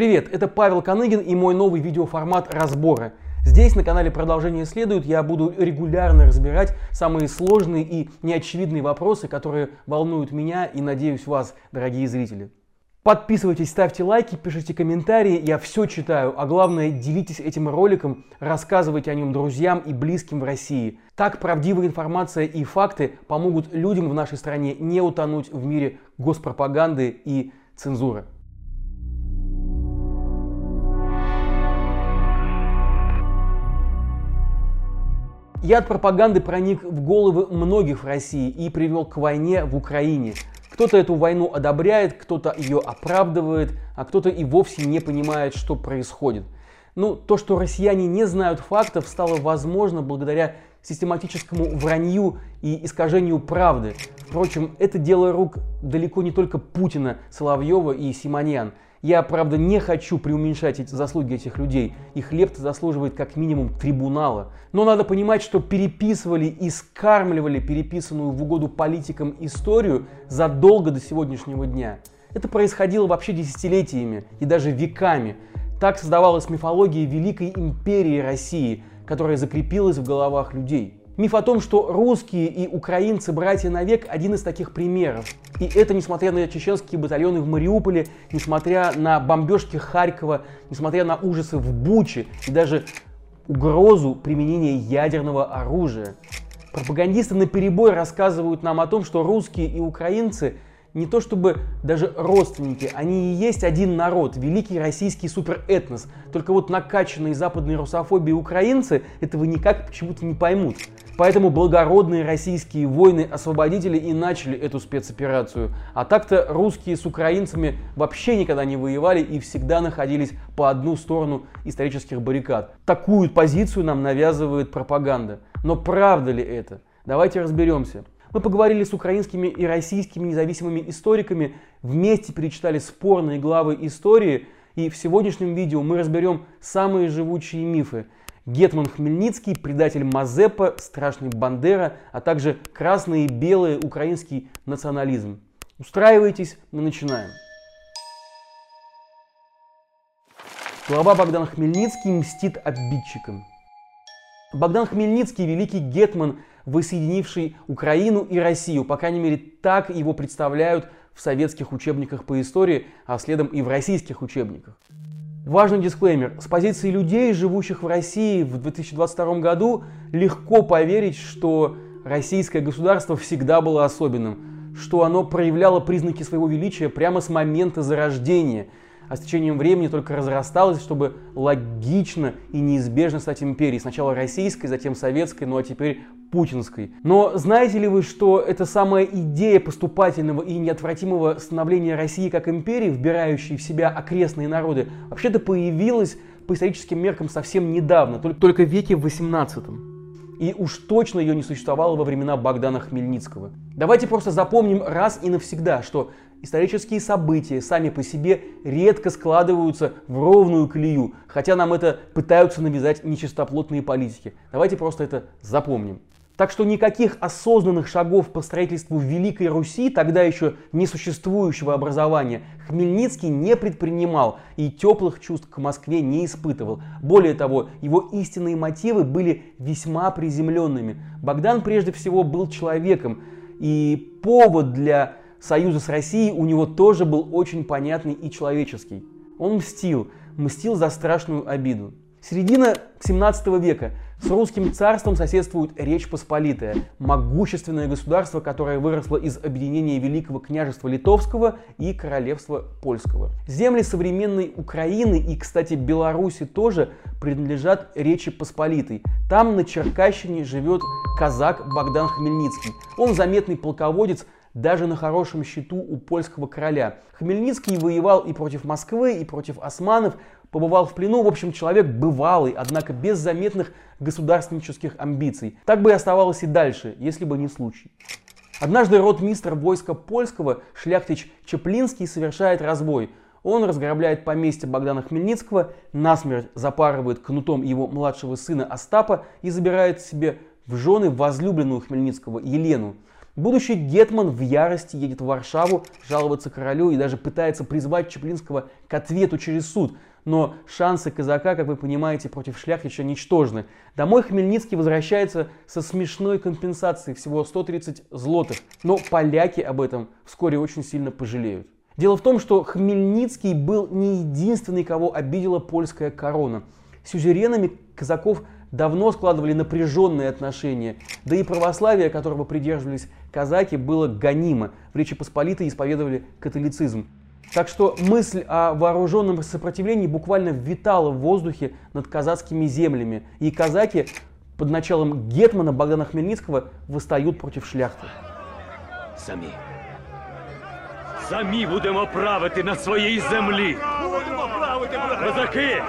Привет, это Павел Коныгин и мой новый видеоформат разбора. Здесь на канале «Продолжение следует» я буду регулярно разбирать самые сложные и неочевидные вопросы, которые волнуют меня и, надеюсь, вас, дорогие зрители. Подписывайтесь, ставьте лайки, пишите комментарии, я все читаю, а главное делитесь этим роликом, рассказывайте о нем друзьям и близким в России. Так правдивая информация и факты помогут людям в нашей стране не утонуть в мире госпропаганды и цензуры. Яд пропаганды проник в головы многих в России и привел к войне в Украине. Кто-то эту войну одобряет, кто-то ее оправдывает, а кто-то и вовсе не понимает, что происходит. Ну, то, что россияне не знают фактов, стало возможно благодаря систематическому вранью и искажению правды. Впрочем, это дело рук далеко не только Путина, Соловьева и Симоньян – я, правда, не хочу преуменьшать эти заслуги этих людей. Их лепта заслуживает как минимум трибунала. Но надо понимать, что переписывали и скармливали переписанную в угоду политикам историю задолго до сегодняшнего дня. Это происходило вообще десятилетиями и даже веками. Так создавалась мифология Великой Империи России, которая закрепилась в головах людей. Миф о том, что русские и украинцы братья навек, один из таких примеров. И это несмотря на чеченские батальоны в Мариуполе, несмотря на бомбежки Харькова, несмотря на ужасы в Буче и даже угрозу применения ядерного оружия. Пропагандисты на перебой рассказывают нам о том, что русские и украинцы не то чтобы даже родственники, они и есть один народ, великий российский суперэтнос. Только вот накачанные западной русофобией украинцы этого никак почему-то не поймут. Поэтому благородные российские воины-освободители и начали эту спецоперацию. А так-то русские с украинцами вообще никогда не воевали и всегда находились по одну сторону исторических баррикад. Такую позицию нам навязывает пропаганда. Но правда ли это? Давайте разберемся. Мы поговорили с украинскими и российскими независимыми историками, вместе перечитали спорные главы истории, и в сегодняшнем видео мы разберем самые живучие мифы – Гетман Хмельницкий, предатель Мазепа, страшный Бандера, а также красный и белый украинский национализм. Устраивайтесь, мы начинаем. Глава Богдан Хмельницкий мстит обидчикам. Богдан Хмельницкий – великий гетман, воссоединивший Украину и Россию. По крайней мере, так его представляют в советских учебниках по истории, а следом и в российских учебниках. Важный дисклеймер. С позиции людей, живущих в России в 2022 году, легко поверить, что российское государство всегда было особенным, что оно проявляло признаки своего величия прямо с момента зарождения, а с течением времени только разрасталось, чтобы логично и неизбежно стать империей. Сначала российской, затем советской, ну а теперь путинской. Но знаете ли вы, что эта самая идея поступательного и неотвратимого становления России как империи, вбирающей в себя окрестные народы, вообще-то появилась по историческим меркам совсем недавно, только, только в веке 18 и уж точно ее не существовало во времена Богдана Хмельницкого. Давайте просто запомним раз и навсегда, что исторические события сами по себе редко складываются в ровную колею, хотя нам это пытаются навязать нечистоплотные политики. Давайте просто это запомним. Так что никаких осознанных шагов по строительству Великой Руси, тогда еще не существующего образования, Хмельницкий не предпринимал и теплых чувств к Москве не испытывал. Более того, его истинные мотивы были весьма приземленными. Богдан прежде всего был человеком, и повод для союза с Россией у него тоже был очень понятный и человеческий. Он мстил, мстил за страшную обиду. Середина 17 века. С русским царством соседствует Речь Посполитая, могущественное государство, которое выросло из объединения Великого княжества Литовского и Королевства Польского. Земли современной Украины и, кстати, Беларуси тоже принадлежат Речи Посполитой. Там на Черкащине живет казак Богдан Хмельницкий. Он заметный полководец, даже на хорошем счету у польского короля. Хмельницкий воевал и против Москвы, и против османов, побывал в плену, в общем, человек бывалый, однако без заметных государственнических амбиций. Так бы и оставалось и дальше, если бы не случай. Однажды ротмистр войска польского, шляхтич Чеплинский, совершает разбой. Он разграбляет поместье Богдана Хмельницкого, насмерть запарывает кнутом его младшего сына Остапа и забирает себе в жены возлюбленную Хмельницкого Елену. Будущий Гетман в ярости едет в Варшаву жаловаться королю и даже пытается призвать Чеплинского к ответу через суд. Но шансы казака, как вы понимаете, против шляхтича ничтожны. Домой Хмельницкий возвращается со смешной компенсацией всего 130 злотых. Но поляки об этом вскоре очень сильно пожалеют. Дело в том, что Хмельницкий был не единственный, кого обидела польская корона. Сюзеренами казаков давно складывали напряженные отношения, да и православие, которого придерживались казаки, было гонимо. В Речи Посполитой исповедовали католицизм. Так что мысль о вооруженном сопротивлении буквально витала в воздухе над казацкими землями. И казаки под началом гетмана Богдана Хмельницкого восстают против шляхты. Самі. Самі будемо правити на своїй землі. Козаки!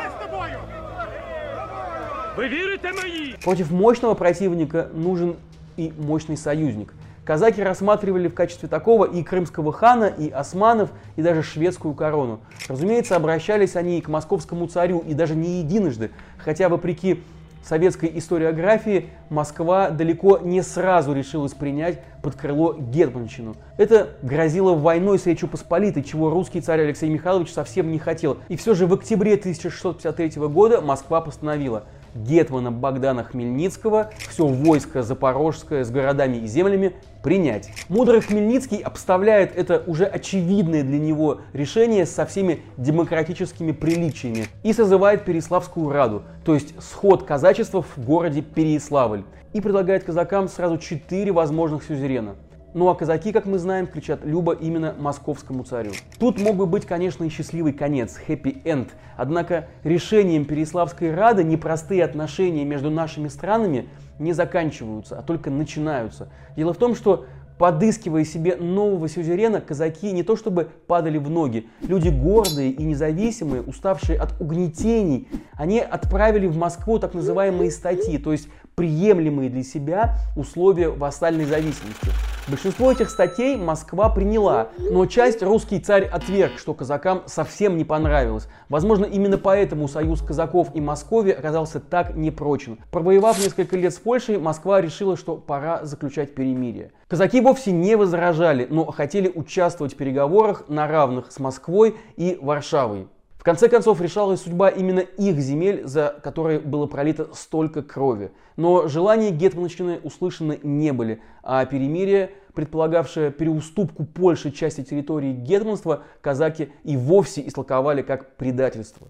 Ви вірите мені? Против мощного противника нужен и мощный союзник. Казаки рассматривали в качестве такого и крымского хана, и османов, и даже шведскую корону. Разумеется, обращались они и к московскому царю, и даже не единожды, хотя, вопреки советской историографии, Москва далеко не сразу решилась принять под крыло Гетманщину. Это грозило войной с Речью Посполитой, чего русский царь Алексей Михайлович совсем не хотел. И все же в октябре 1653 года Москва постановила – Гетмана Богдана Хмельницкого все войско Запорожское с городами и землями принять. Мудрый Хмельницкий обставляет это уже очевидное для него решение со всеми демократическими приличиями и созывает Переславскую Раду, то есть сход казачества в городе Переславль, и предлагает казакам сразу четыре возможных сюзерена – ну а казаки, как мы знаем, кричат «Люба» именно московскому царю. Тут мог бы быть, конечно, и счастливый конец, end. Однако решением Переславской Рады непростые отношения между нашими странами не заканчиваются, а только начинаются. Дело в том, что подыскивая себе нового сюзерена, казаки не то чтобы падали в ноги. Люди гордые и независимые, уставшие от угнетений, они отправили в Москву так называемые статьи, то есть приемлемые для себя условия вассальной зависимости. Большинство этих статей Москва приняла, но часть русский царь отверг, что казакам совсем не понравилось. Возможно, именно поэтому союз казаков и Москвы оказался так непрочен. Провоевав несколько лет с Польшей, Москва решила, что пора заключать перемирие. Казаки вовсе не возражали, но хотели участвовать в переговорах на равных с Москвой и Варшавой. В конце концов, решалась судьба именно их земель, за которые было пролито столько крови. Но желания Гетманщины услышаны не были, а перемирие, предполагавшее переуступку Польши части территории Гетманства, казаки и вовсе истолковали как предательство.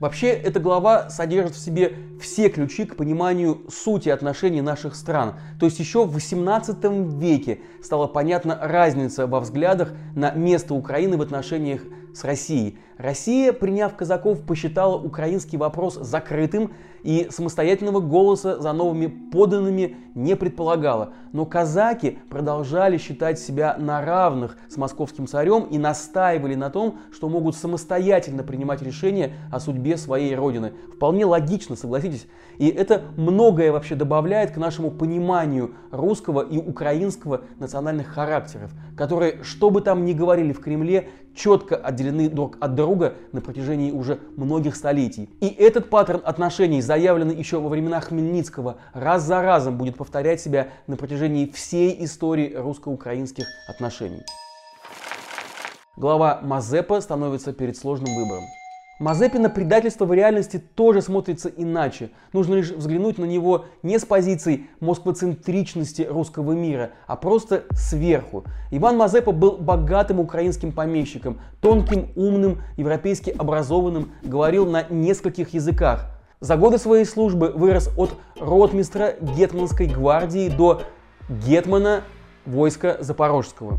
Вообще, эта глава содержит в себе все ключи к пониманию сути отношений наших стран. То есть еще в 18 веке стала понятна разница во взглядах на место Украины в отношениях с Россией. Россия, приняв казаков, посчитала украинский вопрос закрытым и самостоятельного голоса за новыми поданными не предполагала. Но казаки продолжали считать себя на равных с московским царем и настаивали на том, что могут самостоятельно принимать решения о судьбе своей родины. Вполне логично, согласитесь. И это многое вообще добавляет к нашему пониманию русского и украинского национальных характеров, которые, что бы там ни говорили в Кремле, четко отделены друг от друга на протяжении уже многих столетий. И этот паттерн отношений, заявленный еще во времена Хмельницкого, раз за разом будет повторять себя на протяжении всей истории русско-украинских отношений. Глава Мазепа становится перед сложным выбором. Мазепи на предательство в реальности тоже смотрится иначе. Нужно лишь взглянуть на него не с позиции москвоцентричности русского мира, а просто сверху. Иван Мазепа был богатым украинским помещиком, тонким, умным, европейски образованным, говорил на нескольких языках. За годы своей службы вырос от ротмистра Гетманской гвардии до гетмана войска Запорожского.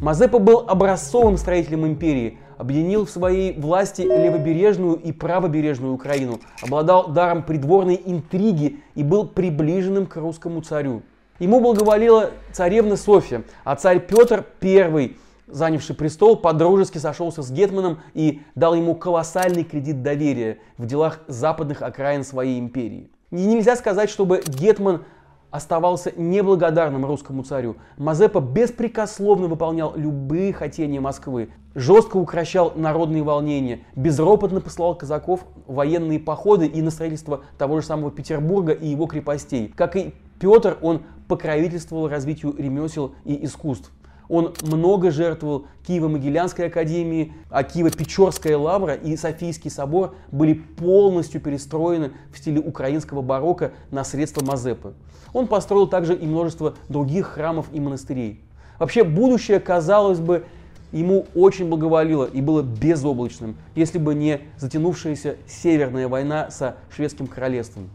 Мазепа был образцовым строителем империи, объединил в своей власти левобережную и правобережную Украину, обладал даром придворной интриги и был приближенным к русскому царю. Ему благоволила царевна Софья, а царь Петр I, занявший престол, подружески сошелся с Гетманом и дал ему колоссальный кредит доверия в делах западных окраин своей империи. И нельзя сказать, чтобы Гетман оставался неблагодарным русскому царю. Мазепа беспрекословно выполнял любые хотения Москвы, жестко укращал народные волнения, безропотно посылал казаков в военные походы и на строительство того же самого Петербурга и его крепостей. Как и Петр, он покровительствовал развитию ремесел и искусств. Он много жертвовал Киево-Могилянской академии, а Киево-Печорская лавра и Софийский собор были полностью перестроены в стиле украинского барокко на средства Мазепы. Он построил также и множество других храмов и монастырей. Вообще будущее, казалось бы, ему очень благоволило и было безоблачным, если бы не затянувшаяся Северная война со шведским королевством.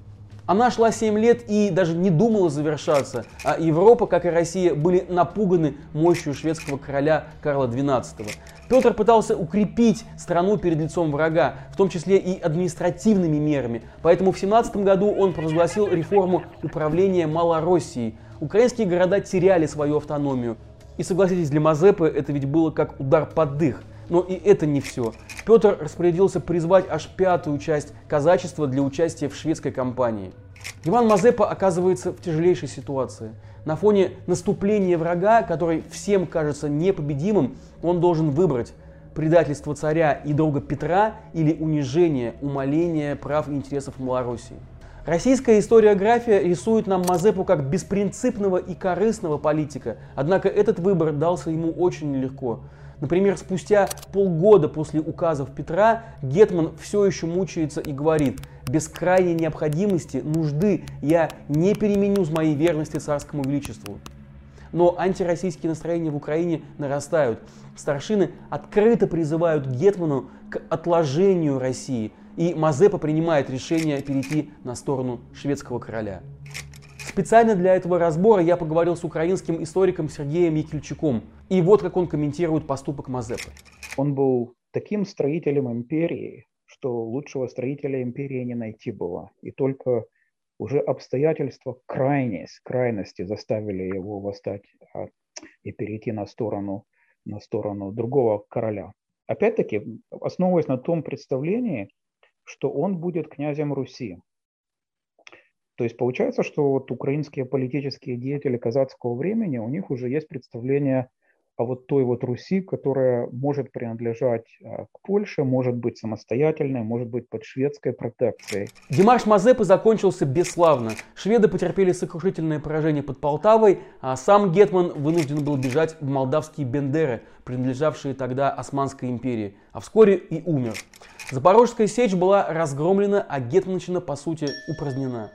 Она шла 7 лет и даже не думала завершаться, а Европа, как и Россия, были напуганы мощью шведского короля Карла XII. Петр пытался укрепить страну перед лицом врага, в том числе и административными мерами. Поэтому в 17 году он провозгласил реформу управления Малороссией. Украинские города теряли свою автономию. И согласитесь, для Мазепы это ведь было как удар под дых. Но и это не все. Петр распорядился призвать аж пятую часть казачества для участия в шведской кампании. Иван Мазепа оказывается в тяжелейшей ситуации. На фоне наступления врага, который всем кажется непобедимым, он должен выбрать предательство царя и друга Петра или унижение, умаление прав и интересов Малороссии. Российская историография рисует нам Мазепу как беспринципного и корыстного политика, однако этот выбор дался ему очень нелегко. Например, спустя полгода после указов Петра Гетман все еще мучается и говорит, без крайней необходимости, нужды я не переменю с моей верности царскому величеству. Но антироссийские настроения в Украине нарастают. Старшины открыто призывают Гетману к отложению России, и Мазепа принимает решение перейти на сторону шведского короля. Специально для этого разбора я поговорил с украинским историком Сергеем Якельчуком. И вот как он комментирует поступок Мазепы. Он был таким строителем империи, что лучшего строителя империи не найти было. И только уже обстоятельства крайность, крайности заставили его восстать а, и перейти на сторону, на сторону другого короля. Опять-таки, основываясь на том представлении, что он будет князем Руси. То есть получается, что вот украинские политические деятели казацкого времени, у них уже есть представление о вот той вот Руси, которая может принадлежать а, к Польше, может быть самостоятельной, может быть под шведской протекцией. Димаш Мазепы закончился бесславно. Шведы потерпели сокрушительное поражение под Полтавой, а сам Гетман вынужден был бежать в молдавские Бендеры, принадлежавшие тогда Османской империи, а вскоре и умер. Запорожская сечь была разгромлена, а Гетманщина, по сути, упразднена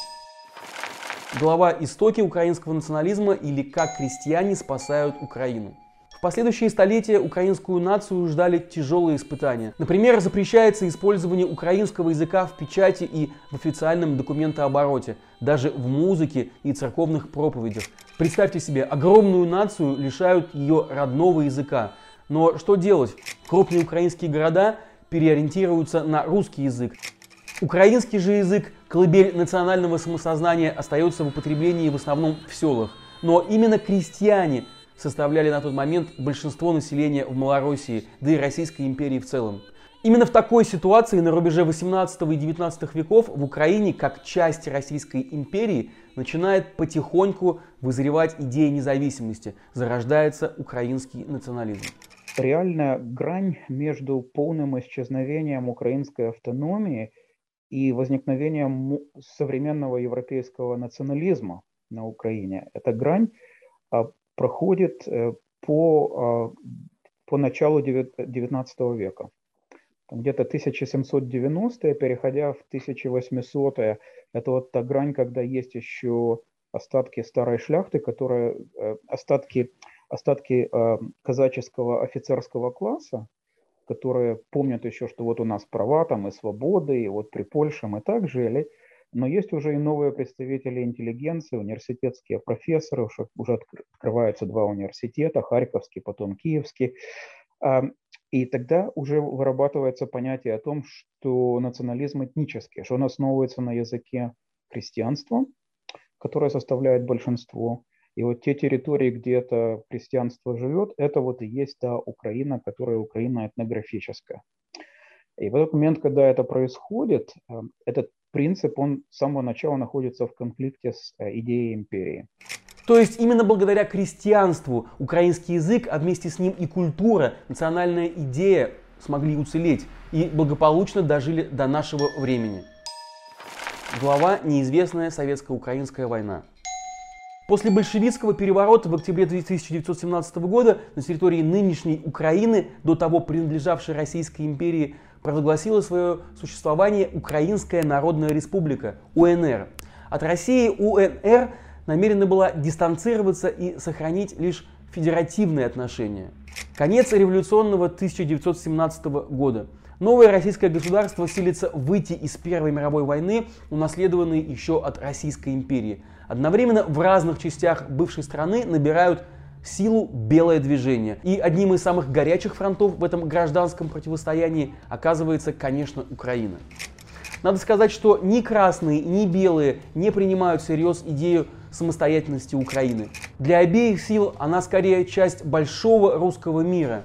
глава «Истоки украинского национализма» или «Как крестьяне спасают Украину». Последующие столетия украинскую нацию ждали тяжелые испытания. Например, запрещается использование украинского языка в печати и в официальном документообороте, даже в музыке и церковных проповедях. Представьте себе, огромную нацию лишают ее родного языка. Но что делать? Крупные украинские города переориентируются на русский язык. Украинский же язык, колыбель национального самосознания, остается в употреблении в основном в селах. Но именно крестьяне составляли на тот момент большинство населения в Малороссии, да и Российской империи в целом. Именно в такой ситуации на рубеже 18 и 19 веков в Украине, как часть Российской империи, начинает потихоньку вызревать идея независимости, зарождается украинский национализм. Реальная грань между полным исчезновением украинской автономии – и возникновением современного европейского национализма на Украине. Эта грань а, проходит э, по, а, по началу XIX века. Где-то 1790-е, переходя в 1800-е, это вот та грань, когда есть еще остатки старой шляхты, которые, э, остатки, остатки э, казаческого офицерского класса, которые помнят еще, что вот у нас права там и свободы, и вот при Польше мы так жили, но есть уже и новые представители интеллигенции, университетские профессоры, уже открываются два университета, Харьковский, потом Киевский. И тогда уже вырабатывается понятие о том, что национализм этнический, что он основывается на языке крестьянства, которое составляет большинство, и вот те территории, где это христианство живет, это вот и есть та Украина, которая Украина этнографическая. И в этот момент, когда это происходит, э, этот принцип, он с самого начала находится в конфликте с э, идеей империи. То есть именно благодаря крестьянству украинский язык, а вместе с ним и культура, национальная идея смогли уцелеть и благополучно дожили до нашего времени. Глава «Неизвестная советско-украинская война». После большевистского переворота в октябре 1917 года на территории нынешней Украины, до того принадлежавшей Российской империи, провозгласила свое существование Украинская Народная Республика, УНР. От России УНР намерена была дистанцироваться и сохранить лишь федеративные отношения. Конец революционного 1917 года. Новое российское государство силится выйти из Первой мировой войны, унаследованной еще от Российской империи – Одновременно в разных частях бывшей страны набирают силу белое движение. И одним из самых горячих фронтов в этом гражданском противостоянии оказывается, конечно, Украина. Надо сказать, что ни красные, ни белые не принимают всерьез идею самостоятельности Украины. Для обеих сил она скорее часть большого русского мира.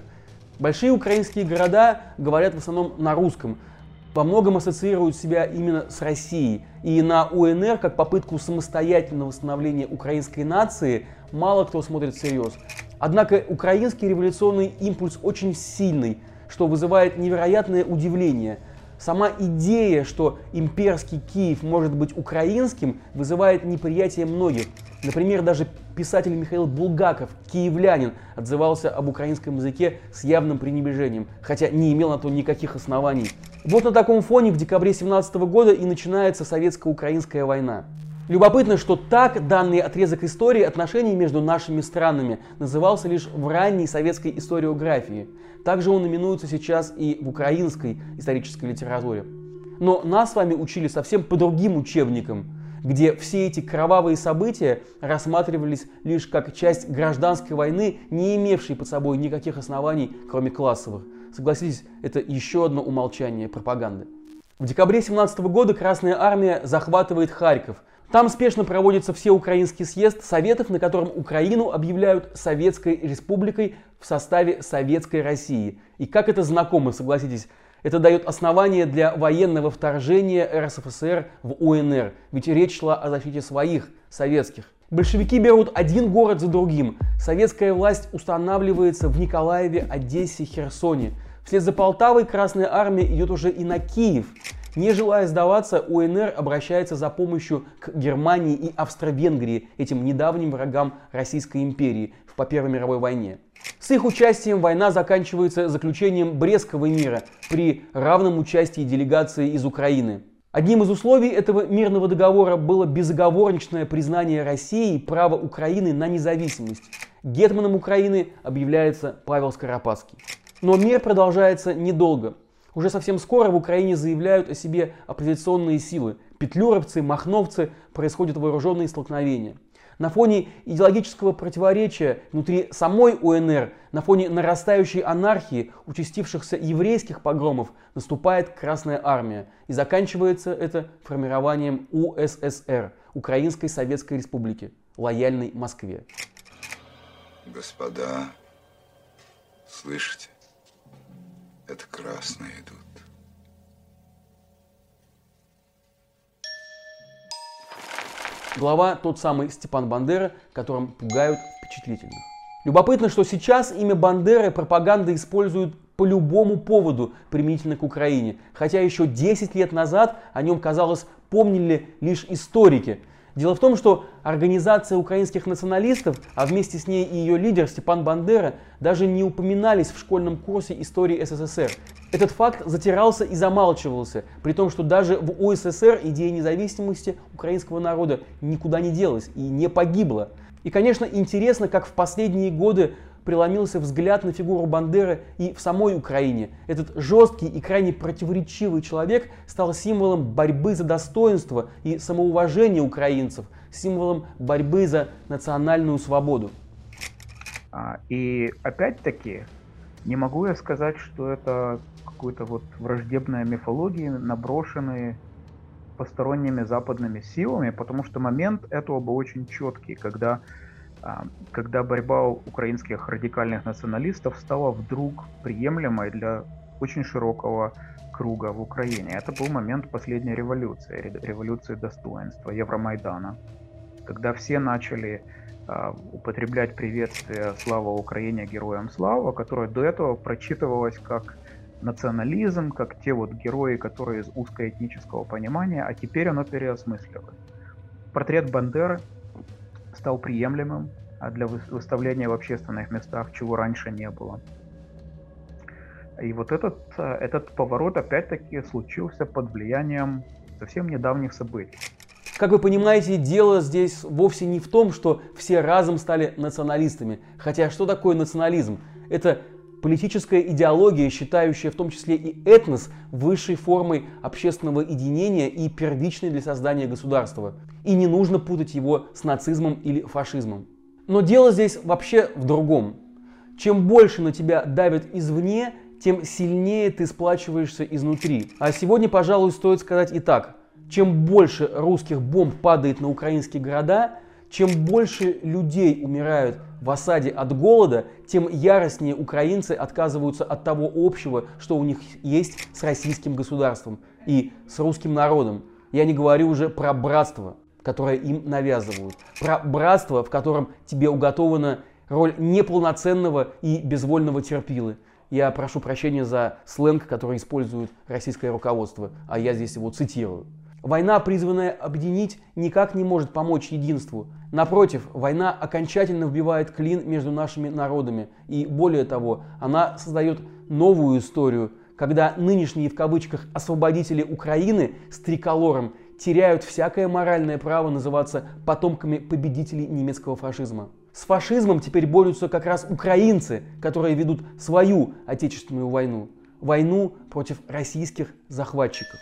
Большие украинские города говорят в основном на русском, во многом ассоциируют себя именно с Россией. И на УНР, как попытку самостоятельного восстановления украинской нации, мало кто смотрит всерьез. Однако украинский революционный импульс очень сильный, что вызывает невероятное удивление. Сама идея, что имперский Киев может быть украинским, вызывает неприятие многих. Например, даже писатель Михаил Булгаков, киевлянин, отзывался об украинском языке с явным пренебрежением, хотя не имел на то никаких оснований. Вот на таком фоне в декабре 17 года и начинается советско-украинская война. Любопытно, что так данный отрезок истории отношений между нашими странами назывался лишь в ранней советской историографии. Также он именуется сейчас и в украинской исторической литературе. Но нас с вами учили совсем по другим учебникам, где все эти кровавые события рассматривались лишь как часть гражданской войны, не имевшей под собой никаких оснований, кроме классовых. Согласитесь, это еще одно умолчание пропаганды. В декабре 17 года Красная Армия захватывает Харьков. Там спешно проводится всеукраинский съезд Советов, на котором Украину объявляют Советской Республикой в составе Советской России. И как это знакомо, согласитесь, это дает основание для военного вторжения РСФСР в УНР, ведь речь шла о защите своих, советских. Большевики берут один город за другим. Советская власть устанавливается в Николаеве, Одессе, Херсоне. Вслед за Полтавой Красная Армия идет уже и на Киев. Не желая сдаваться, УНР обращается за помощью к Германии и Австро-Венгрии, этим недавним врагам Российской империи по Первой мировой войне. С их участием война заканчивается заключением Брестского мира при равном участии делегации из Украины. Одним из условий этого мирного договора было безоговорочное признание России права Украины на независимость. Гетманом Украины объявляется Павел Скоропадский. Но мир продолжается недолго. Уже совсем скоро в Украине заявляют о себе оппозиционные силы. Петлюровцы, махновцы, происходят вооруженные столкновения. На фоне идеологического противоречия внутри самой УНР, на фоне нарастающей анархии, участившихся еврейских погромов, наступает Красная Армия. И заканчивается это формированием УССР, Украинской Советской Республики, лояльной Москве. Господа, слышите? Это красные идут. Глава тот самый Степан Бандера, которым пугают впечатлительных. Любопытно, что сейчас имя Бандеры пропаганда использует по любому поводу применительно к Украине. Хотя еще 10 лет назад о нем, казалось, помнили лишь историки. Дело в том, что организация украинских националистов, а вместе с ней и ее лидер Степан Бандера, даже не упоминались в школьном курсе истории СССР. Этот факт затирался и замалчивался, при том, что даже в УССР идея независимости украинского народа никуда не делась и не погибла. И, конечно, интересно, как в последние годы преломился взгляд на фигуру Бандеры и в самой Украине. Этот жесткий и крайне противоречивый человек стал символом борьбы за достоинство и самоуважение украинцев, символом борьбы за национальную свободу. А, и опять-таки, не могу я сказать, что это какой-то вот враждебная мифология, наброшенные посторонними западными силами, потому что момент этого был очень четкий, когда когда борьба украинских радикальных националистов стала вдруг приемлемой для очень широкого круга в Украине. Это был момент последней революции, революции достоинства, Евромайдана, когда все начали а, употреблять приветствие «Слава Украине! Героям слава!», которое до этого прочитывалось как национализм, как те вот герои, которые из узкоэтнического понимания, а теперь оно переосмысливает. Портрет Бандеры стал приемлемым а для выставления в общественных местах, чего раньше не было. И вот этот, э, этот поворот опять-таки случился под влиянием совсем недавних событий. Как вы понимаете, дело здесь вовсе не в том, что все разом стали националистами. Хотя что такое национализм? Это политическая идеология, считающая в том числе и этнос высшей формой общественного единения и первичной для создания государства. И не нужно путать его с нацизмом или фашизмом. Но дело здесь вообще в другом. Чем больше на тебя давят извне, тем сильнее ты сплачиваешься изнутри. А сегодня, пожалуй, стоит сказать и так. Чем больше русских бомб падает на украинские города, чем больше людей умирают в осаде от голода, тем яростнее украинцы отказываются от того общего, что у них есть с российским государством и с русским народом. Я не говорю уже про братство, которое им навязывают, про братство, в котором тебе уготована роль неполноценного и безвольного терпилы. Я прошу прощения за сленг, который использует российское руководство, а я здесь его цитирую. Война, призванная объединить, никак не может помочь единству. Напротив, война окончательно вбивает клин между нашими народами. И более того, она создает новую историю, когда нынешние в кавычках освободители Украины с триколором теряют всякое моральное право называться потомками победителей немецкого фашизма. С фашизмом теперь борются как раз украинцы, которые ведут свою отечественную войну. Войну против российских захватчиков.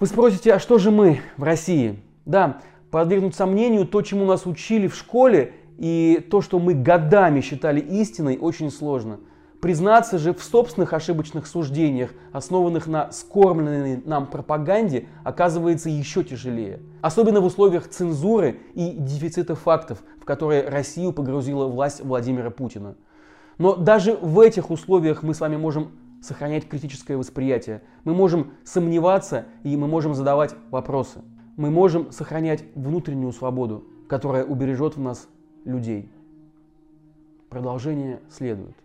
Вы спросите, а что же мы в России? Да, подвергнуть сомнению то, чему нас учили в школе, и то, что мы годами считали истиной, очень сложно. Признаться же в собственных ошибочных суждениях, основанных на скормленной нам пропаганде, оказывается еще тяжелее. Особенно в условиях цензуры и дефицита фактов, в которые Россию погрузила власть Владимира Путина. Но даже в этих условиях мы с вами можем сохранять критическое восприятие. Мы можем сомневаться и мы можем задавать вопросы. Мы можем сохранять внутреннюю свободу, которая убережет в нас людей. Продолжение следует.